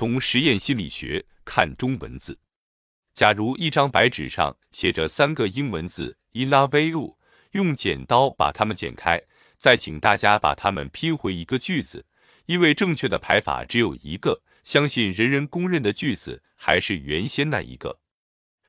从实验心理学看中文字，假如一张白纸上写着三个英文字 i n l a v e u 用剪刀把它们剪开，再请大家把它们拼回一个句子。因为正确的排法只有一个，相信人人公认的句子还是原先那一个。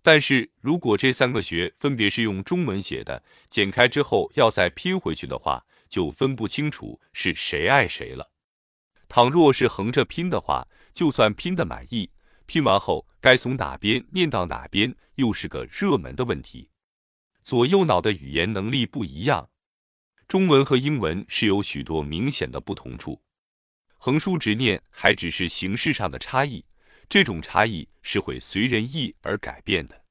但是如果这三个学分别是用中文写的，剪开之后要再拼回去的话，就分不清楚是谁爱谁了。倘若是横着拼的话，就算拼的满意，拼完后该从哪边念到哪边，又是个热门的问题。左右脑的语言能力不一样，中文和英文是有许多明显的不同处。横竖直念还只是形式上的差异，这种差异是会随人意而改变的。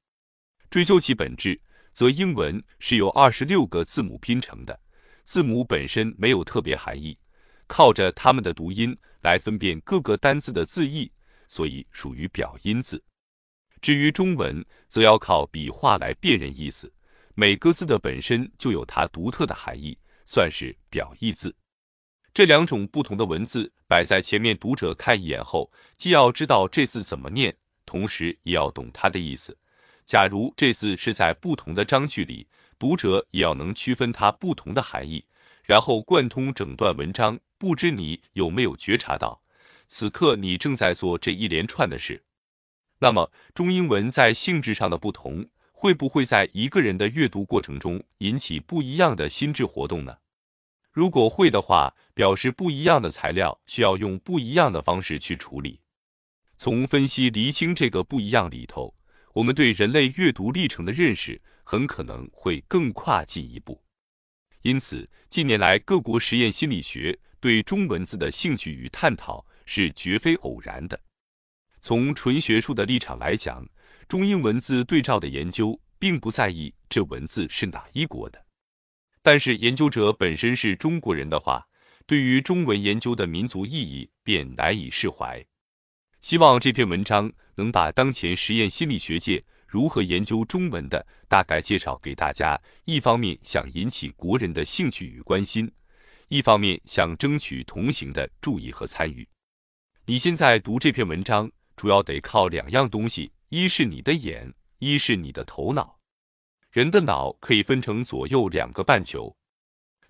追究其本质，则英文是由二十六个字母拼成的，字母本身没有特别含义，靠着它们的读音来分辨各个单字的字义，所以属于表音字。至于中文，则要靠笔画来辨认意思。每个字的本身就有它独特的含义，算是表意字。这两种不同的文字摆在前面，读者看一眼后，既要知道这字怎么念，同时也要懂它的意思。假如这字是在不同的章句里，读者也要能区分它不同的含义，然后贯通整段文章。不知你有没有觉察到，此刻你正在做这一连串的事？那么中英文在性质上的不同。会不会在一个人的阅读过程中引起不一样的心智活动呢？如果会的话，表示不一样的材料需要用不一样的方式去处理。从分析厘清这个不一样里头，我们对人类阅读历程的认识很可能会更跨进一步。因此，近年来各国实验心理学对中文字的兴趣与探讨是绝非偶然的。从纯学术的立场来讲。中英文字对照的研究并不在意这文字是哪一国的，但是研究者本身是中国人的话，对于中文研究的民族意义便难以释怀。希望这篇文章能把当前实验心理学界如何研究中文的大概介绍给大家。一方面想引起国人的兴趣与关心，一方面想争取同行的注意和参与。你现在读这篇文章，主要得靠两样东西。一是你的眼，一是你的头脑。人的脑可以分成左右两个半球。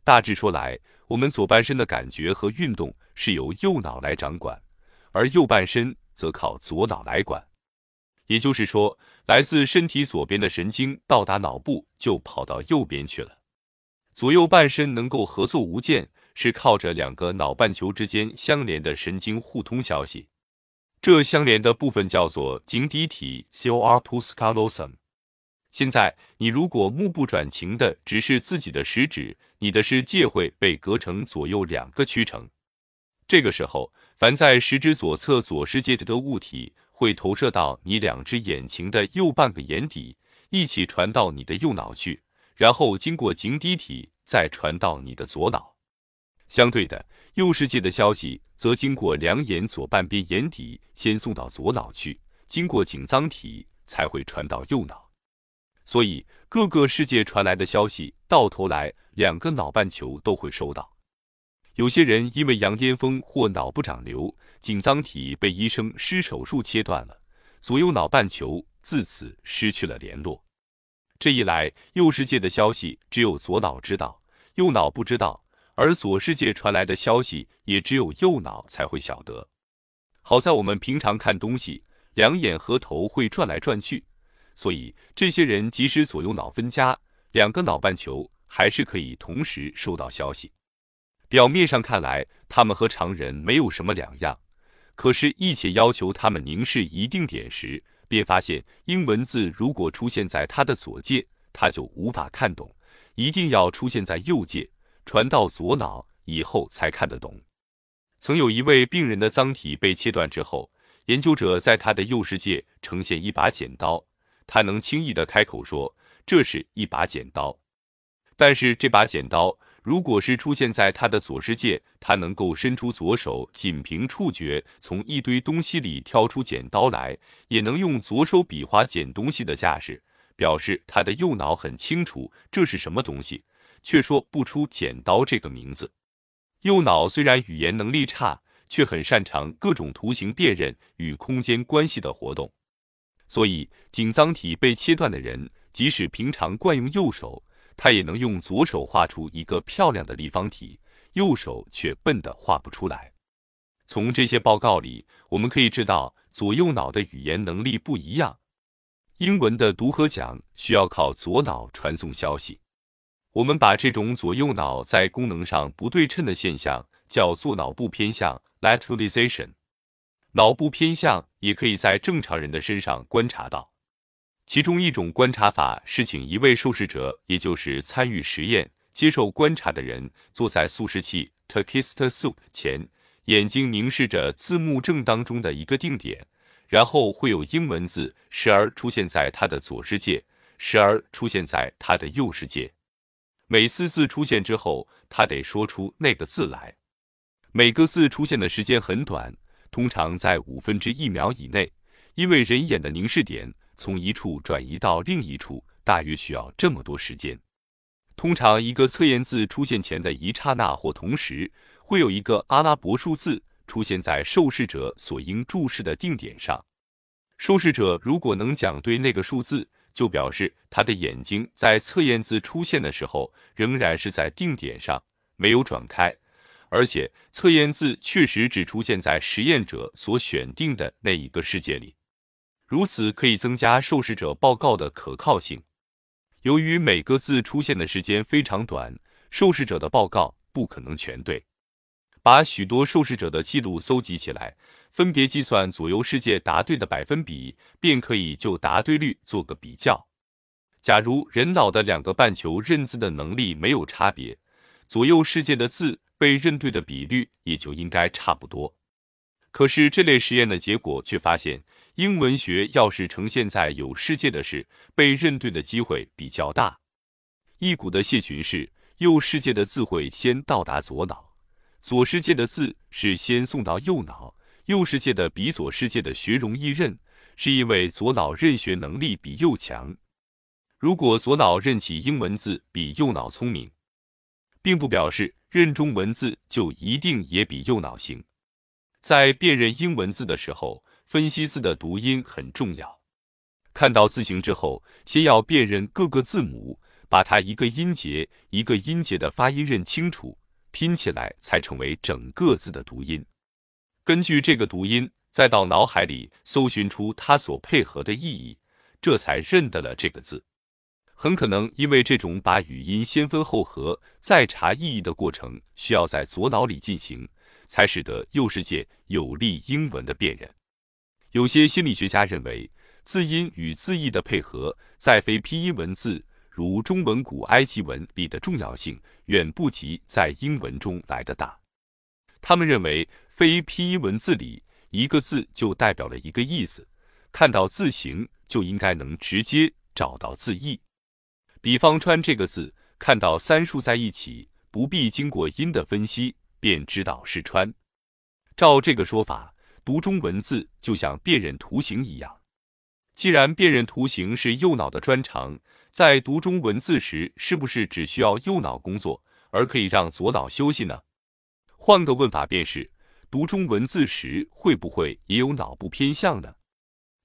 大致说来，我们左半身的感觉和运动是由右脑来掌管，而右半身则靠左脑来管。也就是说，来自身体左边的神经到达脑部就跑到右边去了。左右半身能够合作无间，是靠着两个脑半球之间相连的神经互通消息。这相连的部分叫做颈底体 （corpus callosum）。现在，你如果目不转睛的直视自己的食指，你的视界会被隔成左右两个区程。这个时候，凡在食指左侧左视界的物体会投射到你两只眼睛的右半个眼底，一起传到你的右脑去，然后经过颈底体再传到你的左脑。相对的，右世界的消息则经过两眼左半边眼底，先送到左脑去，经过颈脏体才会传到右脑。所以，各个世界传来的消息，到头来两个脑半球都会收到。有些人因为羊癫疯或脑部长瘤，颈脏体被医生施手术切断了，左右脑半球自此失去了联络。这一来，右世界的消息只有左脑知道，右脑不知道。而左世界传来的消息，也只有右脑才会晓得。好在我们平常看东西，两眼和头会转来转去，所以这些人即使左右脑分家，两个脑半球还是可以同时收到消息。表面上看来，他们和常人没有什么两样，可是，一且要求他们凝视一定点时，便发现英文字如果出现在他的左界，他就无法看懂，一定要出现在右界。传到左脑以后才看得懂。曾有一位病人的脏体被切断之后，研究者在他的右世界呈现一把剪刀，他能轻易地开口说这是一把剪刀。但是这把剪刀如果是出现在他的左世界，他能够伸出左手，仅凭触觉从一堆东西里挑出剪刀来，也能用左手比划剪东西的架势，表示他的右脑很清楚这是什么东西。却说不出“剪刀”这个名字。右脑虽然语言能力差，却很擅长各种图形辨认与空间关系的活动。所以，颈脏体被切断的人，即使平常惯用右手，他也能用左手画出一个漂亮的立方体，右手却笨得画不出来。从这些报告里，我们可以知道左右脑的语言能力不一样。英文的读和讲需要靠左脑传送消息。我们把这种左右脑在功能上不对称的现象叫做脑部偏向 （lateralization）。脑部偏向也可以在正常人的身上观察到。其中一种观察法是请一位受试者，也就是参与实验、接受观察的人，坐在速食器 （Takista Soup） 前。眼睛凝视着字幕正当中的一个定点，然后会有英文字时而出现在他的左世界，时而出现在他的右世界。每次字出现之后，他得说出那个字来。每个字出现的时间很短，通常在五分之一秒以内，因为人眼的凝视点从一处转移到另一处大约需要这么多时间。通常一个测验字出现前的一刹那或同时。会有一个阿拉伯数字出现在受试者所应注视的定点上。受试者如果能讲对那个数字，就表示他的眼睛在测验字出现的时候仍然是在定点上，没有转开，而且测验字确实只出现在实验者所选定的那一个世界里。如此可以增加受试者报告的可靠性。由于每个字出现的时间非常短，受试者的报告不可能全对。把许多受试者的记录搜集起来，分别计算左右世界答对的百分比，便可以就答对率做个比较。假如人脑的两个半球认字的能力没有差别，左右世界的字被认对的比率也就应该差不多。可是这类实验的结果却发现，英文学要是呈现在有世界的事，被认对的机会比较大。一股的谢群是右世界的字会先到达左脑。左世界的字是先送到右脑，右世界的比左世界的学容易认，是因为左脑认学能力比右强。如果左脑认起英文字比右脑聪明，并不表示认中文字就一定也比右脑行。在辨认英文字的时候，分析字的读音很重要。看到字形之后，先要辨认各个字母，把它一个音节一个音节的发音认清楚。拼起来才成为整个字的读音。根据这个读音，再到脑海里搜寻出它所配合的意义，这才认得了这个字。很可能因为这种把语音先分后合再查意义的过程需要在左脑里进行，才使得右世界有利英文的辨认。有些心理学家认为，字音与字义的配合在非拼音文字。如中文古埃及文里的重要性远不及在英文中来的大。他们认为，非拼音文字里一个字就代表了一个意思，看到字形就应该能直接找到字义。比方“川”这个字，看到三竖在一起，不必经过音的分析，便知道是“川”。照这个说法，读中文字就像辨认图形一样。既然辨认图形是右脑的专长，在读中文字时，是不是只需要右脑工作，而可以让左脑休息呢？换个问法便是，读中文字时会不会也有脑部偏向呢？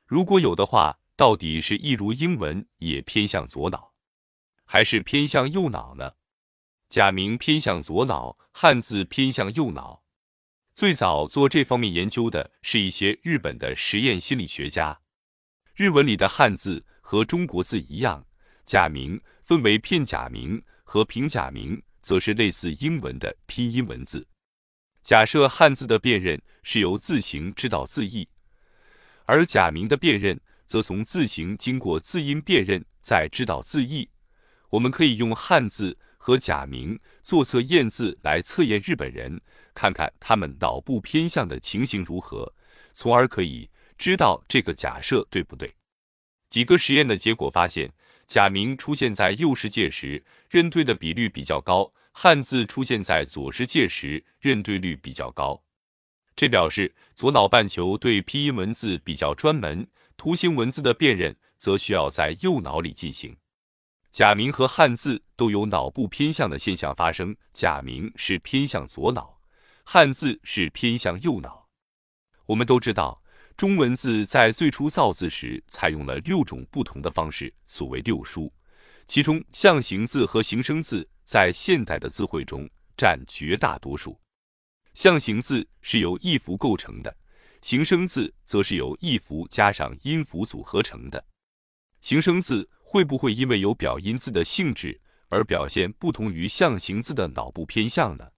如果有的话，到底是一如英文也偏向左脑，还是偏向右脑呢？假名偏向左脑，汉字偏向右脑。最早做这方面研究的是一些日本的实验心理学家。日文里的汉字和中国字一样，假名分为片假名和平假名，则是类似英文的拼音文字。假设汉字的辨认是由字形知道字义，而假名的辨认则从字形经过字音辨认再知道字义。我们可以用汉字和假名做测验字来测验日本人，看看他们脑部偏向的情形如何，从而可以。知道这个假设对不对？几个实验的结果发现，假名出现在右世界时，认对的比率比较高；汉字出现在左世界时，认对率比较高。这表示左脑半球对拼音文字比较专门，图形文字的辨认则需要在右脑里进行。假名和汉字都有脑部偏向的现象发生，假名是偏向左脑，汉字是偏向右脑。我们都知道，中文字在最初造字时采用了六种不同的方式，所谓六书。其中，象形字和形声字在现代的字汇中占绝大多数。象形字是由一符构成的，形声字则是由一符加上音符组合成的。形声字会不会因为有表音字的性质而表现不同于象形字的脑部偏向呢？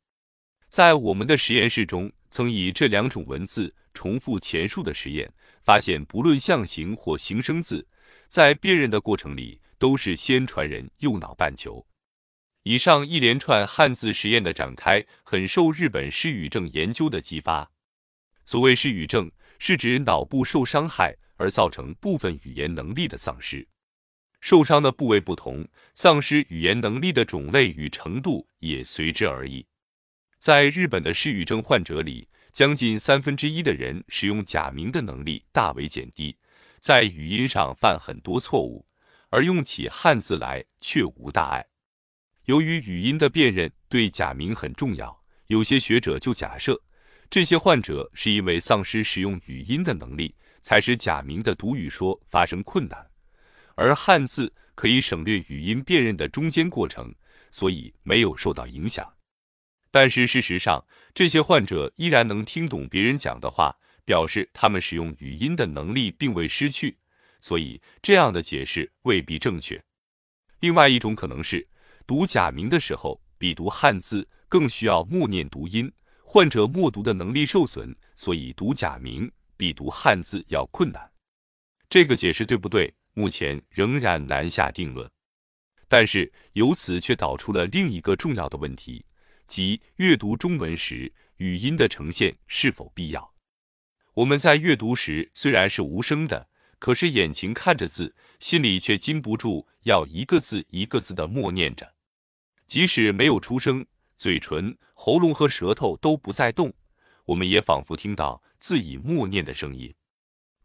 在我们的实验室中，曾以这两种文字重复前述的实验，发现不论象形或形声字，在辨认的过程里。都是先传人右脑半球。以上一连串汉字实验的展开，很受日本失语症研究的激发。所谓失语症，是指脑部受伤害而造成部分语言能力的丧失。受伤的部位不同，丧失语言能力的种类与程度也随之而异。在日本的失语症患者里，将近三分之一的人使用假名的能力大为减低，在语音上犯很多错误。而用起汉字来却无大碍。由于语音的辨认对假名很重要，有些学者就假设，这些患者是因为丧失使用语音的能力，才使假名的读语说发生困难，而汉字可以省略语音辨认的中间过程，所以没有受到影响。但是事实上，这些患者依然能听懂别人讲的话，表示他们使用语音的能力并未失去。所以，这样的解释未必正确。另外一种可能是，读假名的时候，比读汉字更需要默念读音，患者默读的能力受损，所以读假名比读汉字要困难。这个解释对不对？目前仍然难下定论。但是由此却导出了另一个重要的问题，即阅读中文时语音的呈现是否必要？我们在阅读时虽然是无声的。可是眼睛看着字，心里却禁不住要一个字一个字的默念着。即使没有出声，嘴唇、喉咙和舌头都不再动，我们也仿佛听到自己默念的声音。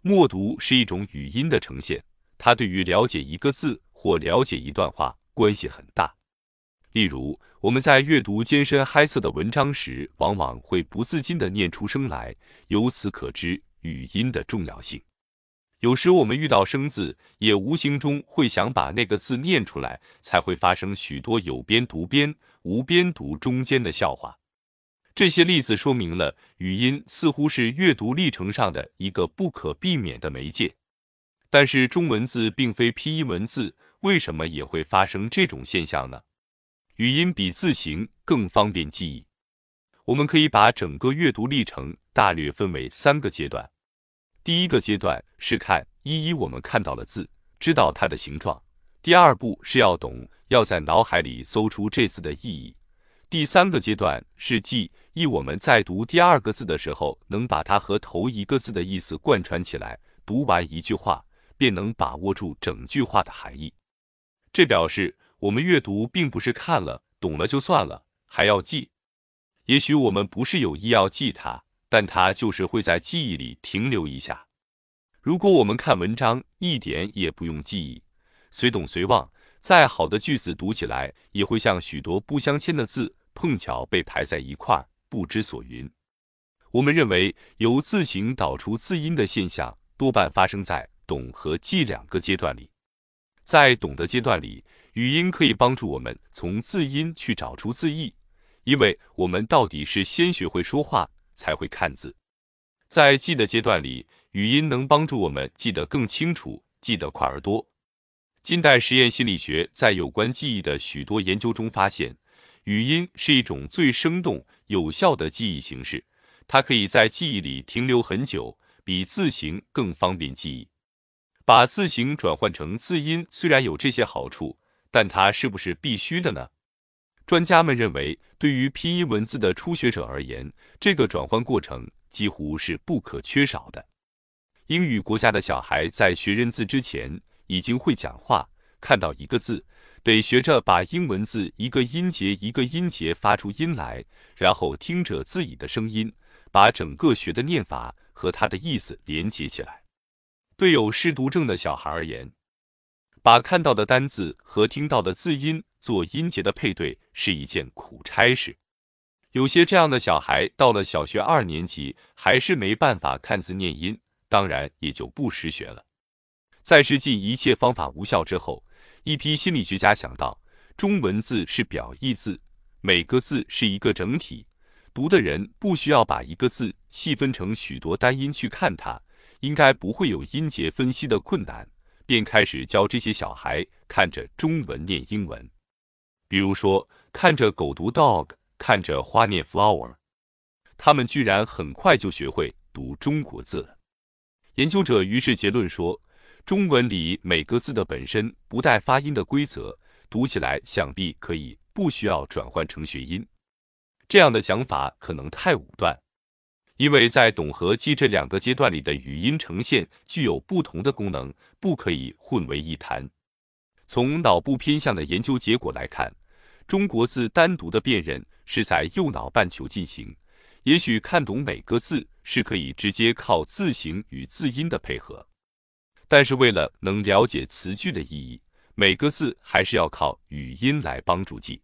默读是一种语音的呈现，它对于了解一个字或了解一段话关系很大。例如，我们在阅读艰深嗨涩的文章时，往往会不自禁地念出声来，由此可知语音的重要性。有时我们遇到生字，也无形中会想把那个字念出来，才会发生许多有边读边、无边读中间的笑话。这些例子说明了语音似乎是阅读历程上的一个不可避免的媒介。但是中文字并非拼音文字，为什么也会发生这种现象呢？语音比字形更方便记忆。我们可以把整个阅读历程大略分为三个阶段。第一个阶段是看一一我们看到了字，知道它的形状。第二步是要懂，要在脑海里搜出这字的意义。第三个阶段是记忆，我们在读第二个字的时候，能把它和头一个字的意思贯穿起来。读完一句话，便能把握住整句话的含义。这表示我们阅读并不是看了懂了就算了，还要记。也许我们不是有意要记它。但它就是会在记忆里停留一下。如果我们看文章，一点也不用记忆，随懂随忘，再好的句子读起来也会像许多不相签的字，碰巧被排在一块儿，不知所云。我们认为，由字形导出字音的现象，多半发生在懂和记两个阶段里。在懂的阶段里，语音可以帮助我们从字音去找出字义，因为我们到底是先学会说话。才会看字，在记的阶段里，语音能帮助我们记得更清楚，记得快而多。近代实验心理学在有关记忆的许多研究中发现，语音是一种最生动有效的记忆形式，它可以在记忆里停留很久，比字形更方便记忆。把字形转换成字音虽然有这些好处，但它是不是必须的呢？专家们认为，对于拼音文字的初学者而言，这个转换过程几乎是不可缺少的。英语国家的小孩在学认字之前，已经会讲话，看到一个字，得学着把英文字一个音节一个音节发出音来，然后听着自己的声音，把整个学的念法和它的意思连接起来。对有失读症的小孩而言，把看到的单字和听到的字音做音节的配对是一件苦差事。有些这样的小孩到了小学二年级还是没办法看字念音，当然也就不识学了。在试尽一切方法无效之后，一批心理学家想到，中文字是表意字，每个字是一个整体，读的人不需要把一个字细分成许多单音去看它，应该不会有音节分析的困难，便开始教这些小孩看着中文念英文，比如说看着狗读 dog。看着花念 flower，他们居然很快就学会读中国字了。研究者于是结论说，中文里每个字的本身不带发音的规则，读起来想必可以不需要转换成学音。这样的讲法可能太武断，因为在懂和记这两个阶段里的语音呈现具有不同的功能，不可以混为一谈。从脑部偏向的研究结果来看，中国字单独的辨认。是在右脑半球进行，也许看懂每个字是可以直接靠字形与字音的配合，但是为了能了解词句的意义，每个字还是要靠语音来帮助记。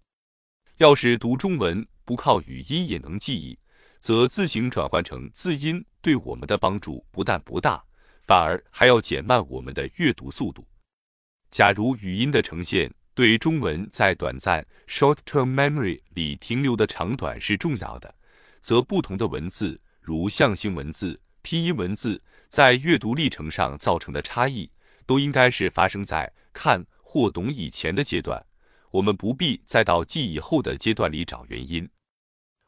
要是读中文不靠语音也能记忆，则字形转换成字音对我们的帮助不但不大，反而还要减慢我们的阅读速度。假如语音的呈现，对中文在短暂 （short-term memory） 里停留的长短是重要的，则不同的文字，如象形文字、拼音文字，在阅读历程上造成的差异，都应该是发生在看或懂以前的阶段。我们不必再到记以后的阶段里找原因。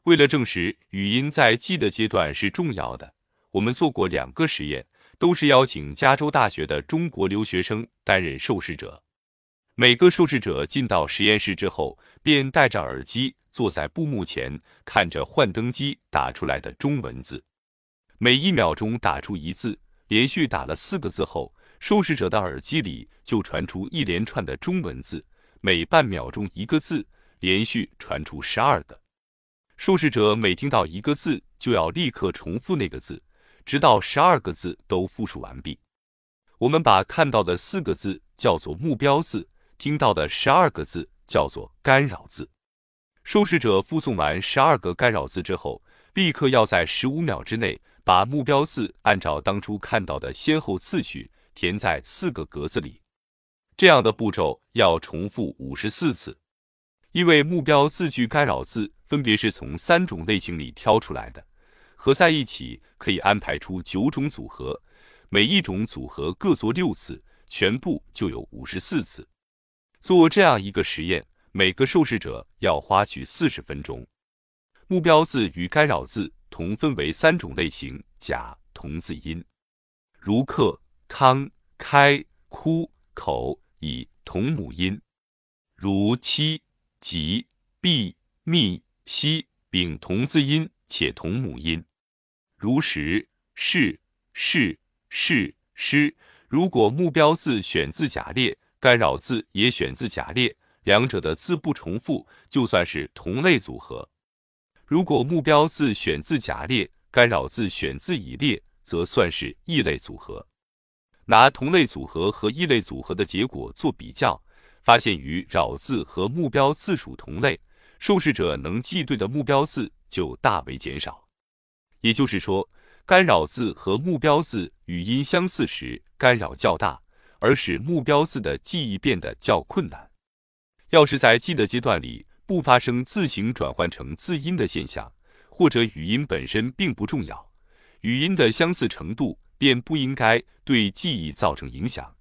为了证实语音在记的阶段是重要的，我们做过两个实验，都是邀请加州大学的中国留学生担任受试者。每个受试者进到实验室之后，便戴着耳机坐在布幕前，看着幻灯机打出来的中文字。每一秒钟打出一字，连续打了四个字后，受试者的耳机里就传出一连串的中文字。每半秒钟一个字，连续传出十二个。受试者每听到一个字，就要立刻重复那个字，直到十二个字都复述完毕。我们把看到的四个字叫做目标字。听到的十二个字叫做干扰字。受试者复诵完十二个干扰字之后，立刻要在十五秒之内把目标字按照当初看到的先后次序填在四个格子里。这样的步骤要重复五十四次。因为目标字句干扰字分别是从三种类型里挑出来的，合在一起可以安排出九种组合，每一种组合各做六次，全部就有五十四次。做这样一个实验，每个受试者要花去四十分钟。目标字与干扰字同分为三种类型：甲同字音，如克、康、开、哭、口以同母音；如七、吉、毕、密、西丙同字音且同母音；如时、是、是、是、诗。如果目标字选自甲列。干扰字也选自甲列，两者的字不重复，就算是同类组合。如果目标字选自甲列，干扰字选自乙列，则算是异类组合。拿同类组合和异类组合的结果做比较，发现与扰字和目标字属同类，受试者能记对的目标字就大为减少。也就是说，干扰字和目标字语音相似时，干扰较大。而使目标字的记忆变得较困难。要是在记的阶段里不发生字形转换成字音的现象，或者语音本身并不重要，语音的相似程度便不应该对记忆造成影响。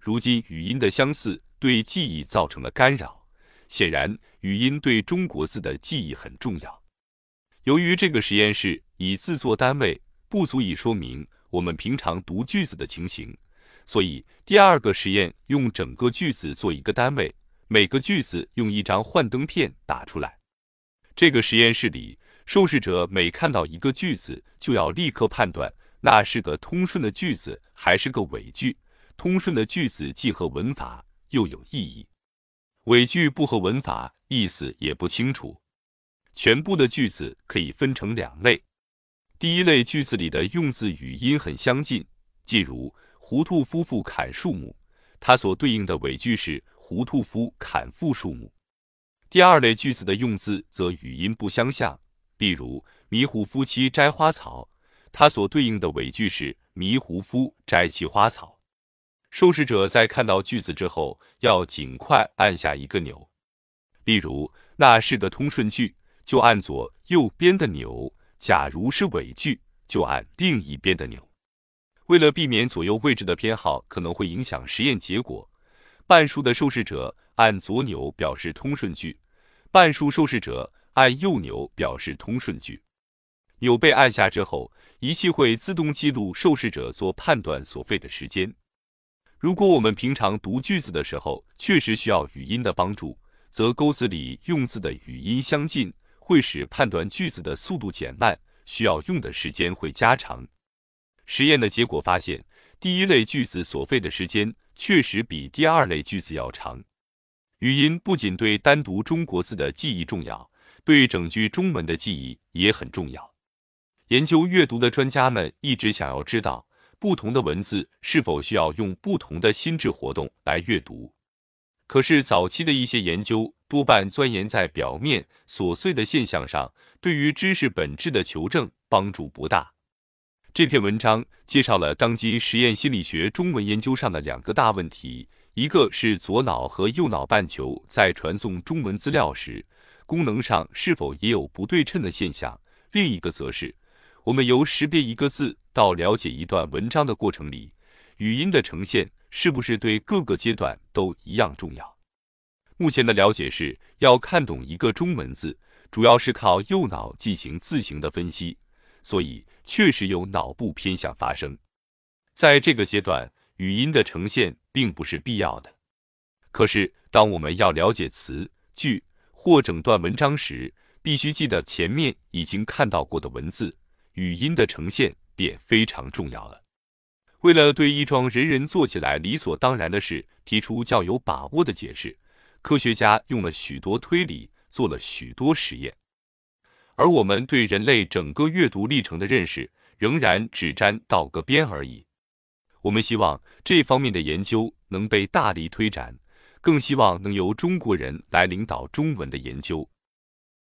如今语音的相似对记忆造成了干扰，显然语音对中国字的记忆很重要。由于这个实验室以字作单位，不足以说明我们平常读句子的情形。所以，第二个实验用整个句子做一个单位，每个句子用一张幻灯片打出来。这个实验室里，受试者每看到一个句子，就要立刻判断那是个通顺的句子还是个伪句。通顺的句子既合文法又有意义，伪句不合文法，意思也不清楚。全部的句子可以分成两类：第一类句子里的用字语音很相近，即如。胡屠夫妇砍树木，它所对应的伪句是胡屠夫砍父树木。第二类句子的用字则语音不相像，例如“迷糊夫妻摘花草”，它所对应的尾句是“迷糊夫摘其花草”。受试者在看到句子之后，要尽快按下一个钮。例如，那是个通顺句，就按左右边的钮；假如是尾句，就按另一边的钮。为了避免左右位置的偏好可能会影响实验结果，半数的受试者按左钮表示通顺句，半数受试者按右钮表示通顺句。钮被按下之后，仪器会自动记录受试者做判断所费的时间。如果我们平常读句子的时候确实需要语音的帮助，则钩子里用字的语音相近，会使判断句子的速度减慢，需要用的时间会加长。实验的结果发现，第一类句子所费的时间确实比第二类句子要长。语音不仅对单独中国字的记忆重要，对整句中文的记忆也很重要。研究阅读的专家们一直想要知道，不同的文字是否需要用不同的心智活动来阅读。可是早期的一些研究多半钻研在表面琐碎的现象上，对于知识本质的求证帮助不大。这篇文章介绍了当今实验心理学中文研究上的两个大问题：一个是左脑和右脑半球在传送中文资料时，功能上是否也有不对称的现象；另一个则是我们由识别一个字到了解一段文章的过程里，语音的呈现是不是对各个阶段都一样重要。目前的了解是要看懂一个中文字，主要是靠右脑进行字形的分析。所以确实有脑部偏向发生，在这个阶段，语音的呈现并不是必要的。可是，当我们要了解词句或整段文章时，必须记得前面已经看到过的文字，语音的呈现便非常重要了。为了对一桩人人做起来理所当然的事提出较有把握的解释，科学家用了许多推理，做了许多实验。而我们对人类整个阅读历程的认识，仍然只沾到个边而已。我们希望这方面的研究能被大力推展，更希望能由中国人来领导中文的研究。